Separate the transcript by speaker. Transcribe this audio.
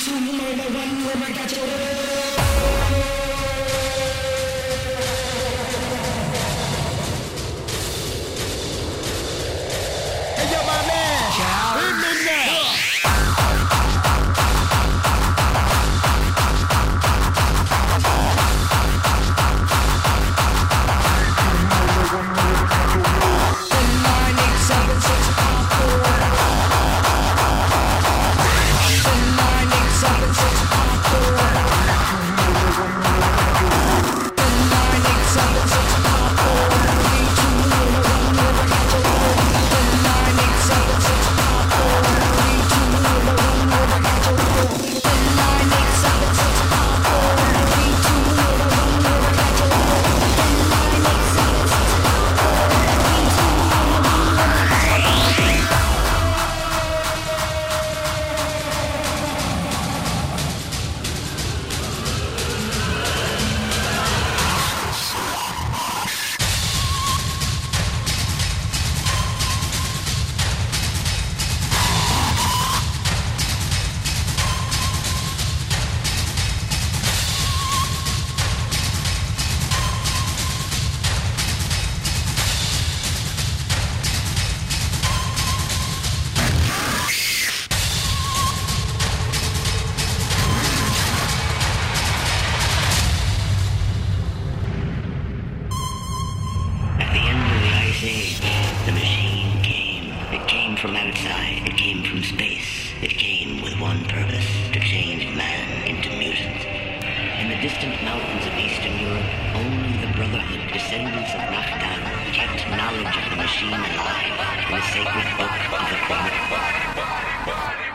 Speaker 1: two, you.
Speaker 2: Hey, yo, my man.
Speaker 3: Child. outside. It came from space. It came with one purpose, to change man into mutants. In the distant mountains of Eastern Europe, only the Brotherhood, descendants of Nachdan, kept knowledge of the machine alive in the sacred book of the Chronicle.